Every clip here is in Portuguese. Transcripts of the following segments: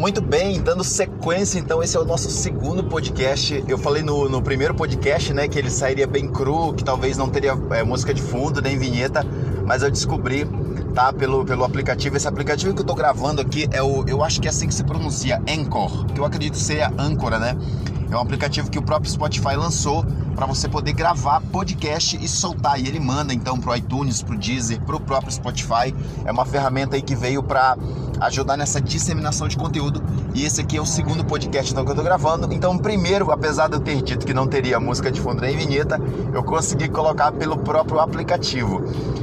Muito bem, dando sequência, então esse é o nosso segundo podcast. Eu falei no, no primeiro podcast, né, que ele sairia bem cru, que talvez não teria é, música de fundo nem vinheta, mas eu descobri, tá, pelo, pelo aplicativo. Esse aplicativo que eu tô gravando aqui é o, eu acho que é assim que se pronuncia, Anchor, que eu acredito ser a âncora, né? É um aplicativo que o próprio Spotify lançou para você poder gravar podcast e soltar. E ele manda então pro iTunes, pro Deezer, pro próprio Spotify. É uma ferramenta aí que veio para ajudar nessa disseminação de conteúdo. E esse aqui é o segundo podcast então, que eu tô gravando. Então, primeiro, apesar de eu ter dito que não teria música de fundo nem vinheta, eu consegui colocar pelo próprio aplicativo.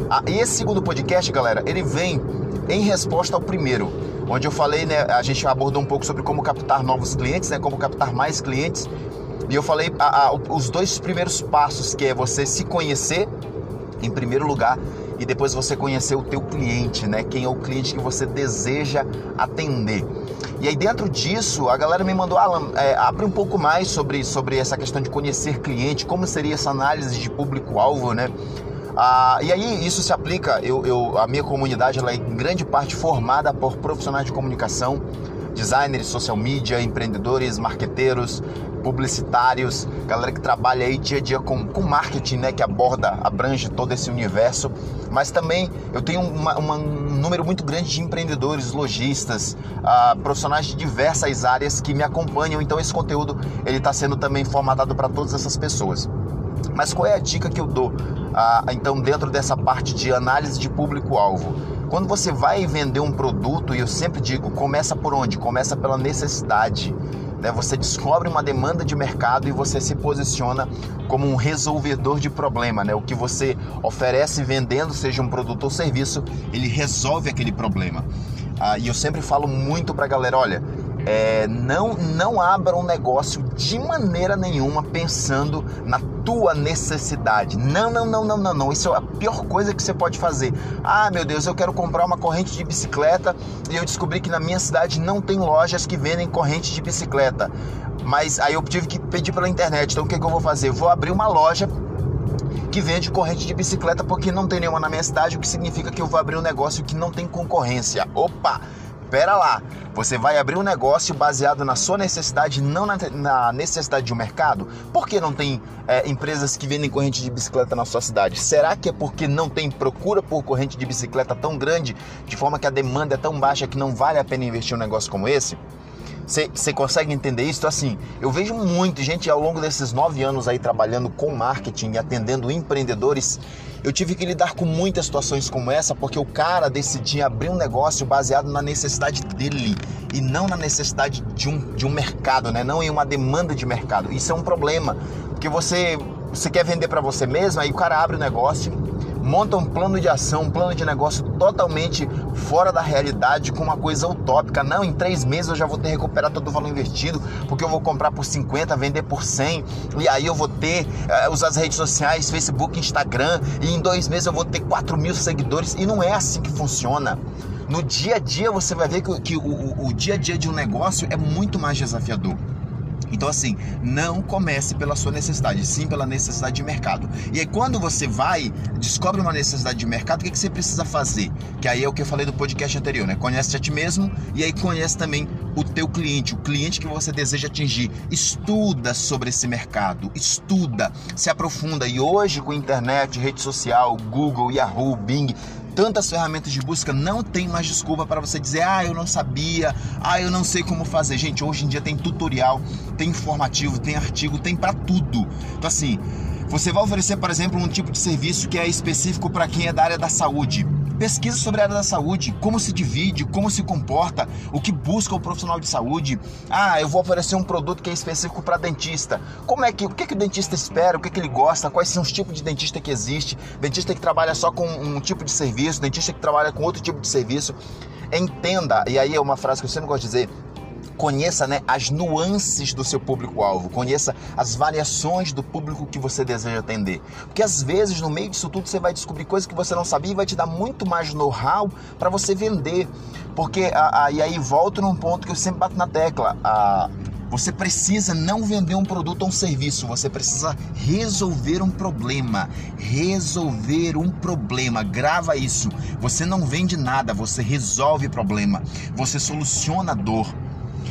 Ah, e esse segundo podcast, galera, ele vem em resposta ao primeiro onde eu falei, né, a gente abordou um pouco sobre como captar novos clientes, né, como captar mais clientes. E eu falei a, a, os dois primeiros passos, que é você se conhecer em primeiro lugar e depois você conhecer o teu cliente, né? Quem é o cliente que você deseja atender. E aí dentro disso, a galera me mandou, Alan, é, abre um pouco mais sobre, sobre essa questão de conhecer cliente, como seria essa análise de público-alvo, né? Ah, e aí isso se aplica, eu, eu, a minha comunidade ela é em grande parte formada por profissionais de comunicação, designers, social media, empreendedores, marqueteiros, publicitários, galera que trabalha aí dia a dia com, com marketing, né, que aborda, abrange todo esse universo. Mas também eu tenho uma, uma, um número muito grande de empreendedores, lojistas, uh, profissionais de diversas áreas que me acompanham. Então esse conteúdo ele está sendo também formatado para todas essas pessoas. Mas qual é a dica que eu dou? Ah, então, dentro dessa parte de análise de público-alvo, quando você vai vender um produto, e eu sempre digo, começa por onde? Começa pela necessidade. Né? Você descobre uma demanda de mercado e você se posiciona como um resolvedor de problema. Né? O que você oferece vendendo, seja um produto ou serviço, ele resolve aquele problema. Ah, e eu sempre falo muito para a galera: olha, é, não, não abra um negócio de maneira nenhuma pensando na tua necessidade. Não, não, não, não, não, não. Isso é a pior coisa que você pode fazer. Ah, meu Deus, eu quero comprar uma corrente de bicicleta e eu descobri que na minha cidade não tem lojas que vendem corrente de bicicleta. Mas aí eu tive que pedir pela internet. Então o que, que eu vou fazer? Vou abrir uma loja que vende corrente de bicicleta porque não tem nenhuma na minha cidade, o que significa que eu vou abrir um negócio que não tem concorrência. Opa! Pera lá, você vai abrir um negócio baseado na sua necessidade, não na, na necessidade de um mercado? Por que não tem é, empresas que vendem corrente de bicicleta na sua cidade? Será que é porque não tem procura por corrente de bicicleta tão grande, de forma que a demanda é tão baixa que não vale a pena investir um negócio como esse? Você consegue entender isso? Então, assim, eu vejo muito gente ao longo desses nove anos aí trabalhando com marketing e atendendo empreendedores. Eu tive que lidar com muitas situações como essa porque o cara decidia abrir um negócio baseado na necessidade dele e não na necessidade de um, de um mercado, né? não em uma demanda de mercado. Isso é um problema, porque você, você quer vender para você mesmo, aí o cara abre o negócio monta um plano de ação, um plano de negócio totalmente fora da realidade, com uma coisa utópica. Não, em três meses eu já vou ter recuperado todo o valor investido, porque eu vou comprar por 50, vender por 100, e aí eu vou ter, uh, usar as redes sociais, Facebook, Instagram, e em dois meses eu vou ter 4 mil seguidores, e não é assim que funciona. No dia a dia você vai ver que, que o, o, o dia a dia de um negócio é muito mais desafiador. Então, assim, não comece pela sua necessidade, sim pela necessidade de mercado. E aí, quando você vai, descobre uma necessidade de mercado, o que, que você precisa fazer? Que aí é o que eu falei do podcast anterior, né? Conhece a ti mesmo e aí conhece também o teu cliente, o cliente que você deseja atingir. Estuda sobre esse mercado, estuda, se aprofunda. E hoje, com internet, rede social, Google, Yahoo, Bing, tantas ferramentas de busca, não tem mais desculpa para você dizer, ah, eu não sabia, ah, eu não sei como fazer. Gente, hoje em dia tem tutorial, tem informativo, tem artigo, tem para tudo. Então, assim, você vai oferecer, por exemplo, um tipo de serviço que é específico para quem é da área da saúde. Pesquisa sobre a área da saúde, como se divide, como se comporta, o que busca o profissional de saúde. Ah, eu vou oferecer um produto que é específico para dentista. Como é que, o que, que o dentista espera, o que, que ele gosta, quais são os tipos de dentista que existe? Dentista que trabalha só com um tipo de serviço, dentista que trabalha com outro tipo de serviço. Entenda, e aí é uma frase que eu sempre gosto de dizer, conheça né, as nuances do seu público-alvo, conheça as variações do público que você deseja atender. Porque às vezes, no meio disso tudo, você vai descobrir coisas que você não sabia e vai te dar muito mais know-how para você vender. Porque, a, a, e aí volto num ponto que eu sempre bato na tecla. A, você precisa não vender um produto ou um serviço, você precisa resolver um problema. Resolver um problema. Grava isso. Você não vende nada, você resolve problema. Você soluciona dor.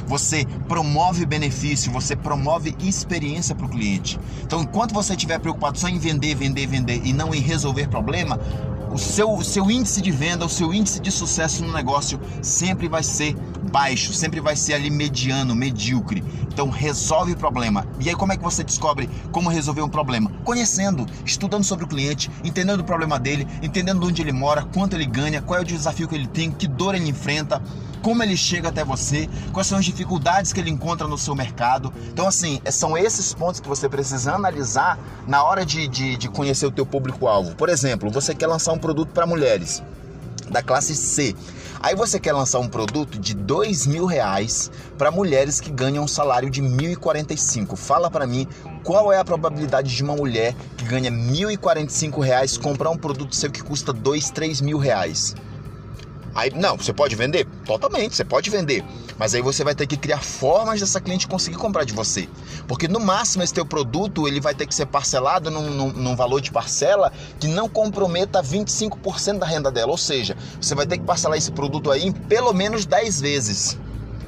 Você promove benefício, você promove experiência para o cliente. Então, enquanto você estiver preocupado só em vender, vender, vender e não em resolver problema, o seu, seu índice de venda, o seu índice de sucesso no negócio sempre vai ser baixo, sempre vai ser ali mediano, medíocre. Então resolve o problema. E aí como é que você descobre como resolver um problema? Conhecendo, estudando sobre o cliente, entendendo o problema dele, entendendo onde ele mora, quanto ele ganha, qual é o desafio que ele tem, que dor ele enfrenta, como ele chega até você, quais são as dificuldades que ele encontra no seu mercado. Então, assim, são esses pontos que você precisa analisar na hora de, de, de conhecer o teu público-alvo. Por exemplo, você quer lançar um produto para mulheres da classe C. Aí você quer lançar um produto de dois mil reais para mulheres que ganham um salário de 1.045. Fala para mim qual é a probabilidade de uma mulher que ganha 1.045 reais comprar um produto seu que custa dois, três mil reais. Aí, não, você pode vender? Totalmente, você pode vender. Mas aí você vai ter que criar formas dessa cliente conseguir comprar de você. Porque no máximo esse teu produto ele vai ter que ser parcelado num, num, num valor de parcela que não comprometa 25% da renda dela. Ou seja, você vai ter que parcelar esse produto aí em pelo menos 10 vezes.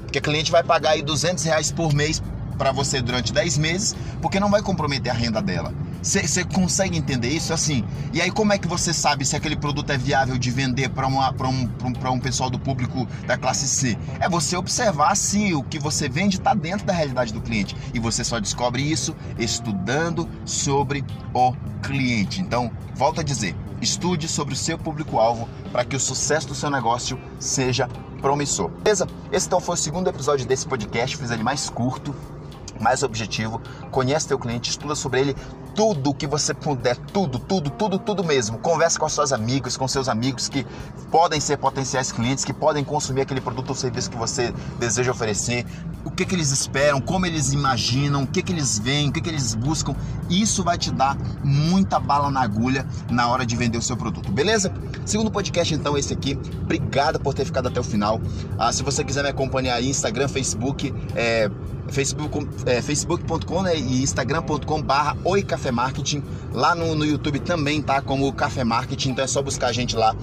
Porque a cliente vai pagar aí 200 reais por mês para você durante 10 meses, porque não vai comprometer a renda dela. Você consegue entender isso assim? E aí, como é que você sabe se aquele produto é viável de vender para um, um, um pessoal do público da classe C? É você observar se o que você vende está dentro da realidade do cliente. E você só descobre isso estudando sobre o cliente. Então, volto a dizer: estude sobre o seu público-alvo para que o sucesso do seu negócio seja promissor. Beleza? Esse então foi o segundo episódio desse podcast. Fiz ele mais curto mais objetivo, conhece teu cliente, estuda sobre ele tudo que você puder, tudo, tudo, tudo, tudo mesmo. Converse com seus amigos, com seus amigos que podem ser potenciais clientes, que podem consumir aquele produto ou serviço que você deseja oferecer. O que, que eles esperam, como eles imaginam, o que, que eles veem, o que, que eles buscam. Isso vai te dar muita bala na agulha na hora de vender o seu produto, beleza? Segundo podcast, então, esse aqui. Obrigado por ter ficado até o final. Ah, se você quiser me acompanhar aí, Instagram, Facebook, é, Facebook, é, facebook.com né, e instagram.com barra Oi Café Marketing. Lá no, no YouTube também tá como Café Marketing, então é só buscar a gente lá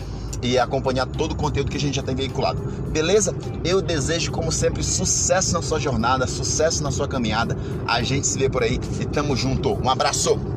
e acompanhar todo o conteúdo que a gente já tem veiculado. Beleza? Eu desejo, como sempre, sucesso na sua jornada, sucesso na sua caminhada. A gente se vê por aí e tamo junto. Um abraço!